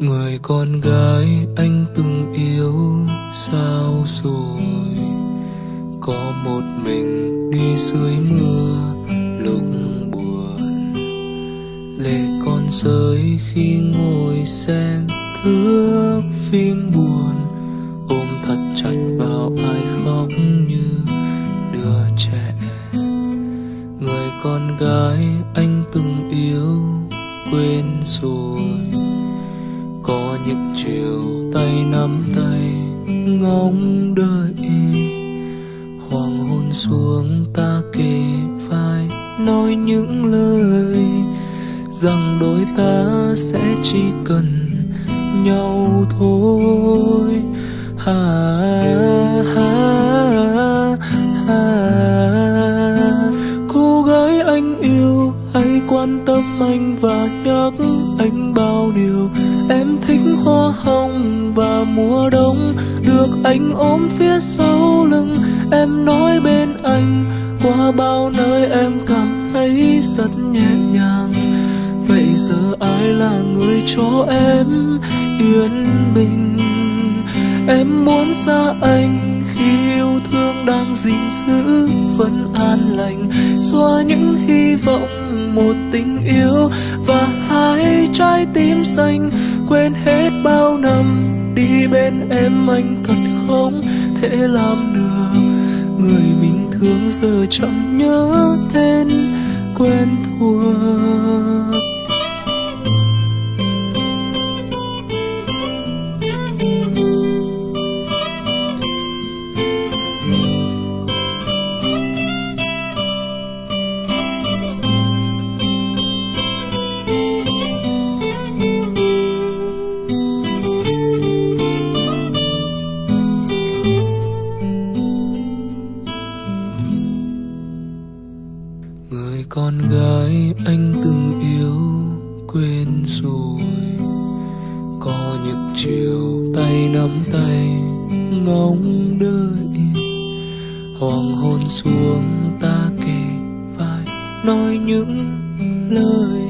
người con gái anh từng yêu sao rồi? Có một mình đi dưới mưa lúc buồn. Lệ con rơi khi ngồi xem thước phim buồn. Ôm thật chặt vào ai khóc như đứa trẻ. Người con gái anh từng yêu quên rồi có những chiều tay nắm tay, ngóng đợi. Hoàng hôn xuống ta kề vai, nói những lời rằng đôi ta sẽ chỉ cần nhau thôi. Ha ha ha cô gái anh yêu hãy quan tâm anh và nhắc thích hoa hồng và mùa đông, được anh ôm phía sau lưng. Em nói bên anh, qua bao nơi em cảm thấy rất nhẹ nhàng. Vậy giờ ai là người cho em yên bình? Em muốn xa anh khi yêu thương đang gìn giữ vẫn an lành những hy vọng, một tình yêu và hai trái tim xanh. Quên hết bao năm đi bên em, anh thật không thể làm được. Người mình thương giờ chẳng nhớ tên quen thuộc con gái anh từng yêu, quên rồi. Có những chiều tay nắm tay, ngóng đợi. Hoàng hôn xuống ta kề vai, nói những lời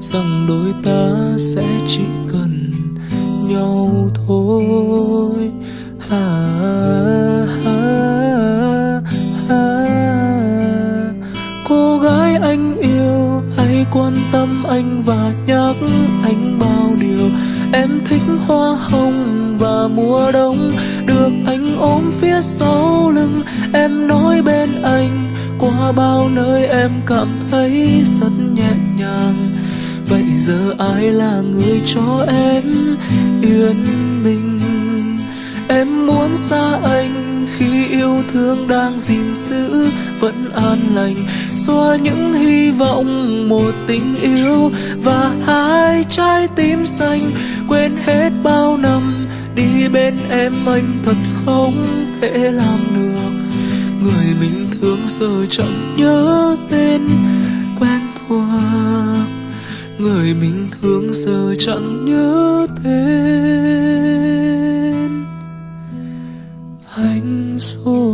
rằng đôi ta sẽ chỉ cần nhau thôi. Quan tâm anh và nhắc anh bao điều. Em thích hoa hồng và mùa đông, được anh ôm phía sau lưng. Em nói bên anh, qua bao nơi em cảm thấy rất nhẹ nhàng. Vậy giờ ai là người cho em yên bình em muốn xa anh khi yêu thương đang gìn giữ vẫn an lành. Xóa những hy vọng, một tình yêu và hai trái tim xanh. Quên hết bao năm đi bên em, anh thật không thể làm được. Người mình thương giờ chẳng nhớ tên quen thuộc. Người mình thương giờ chẳng nhớ tên. Anh rồi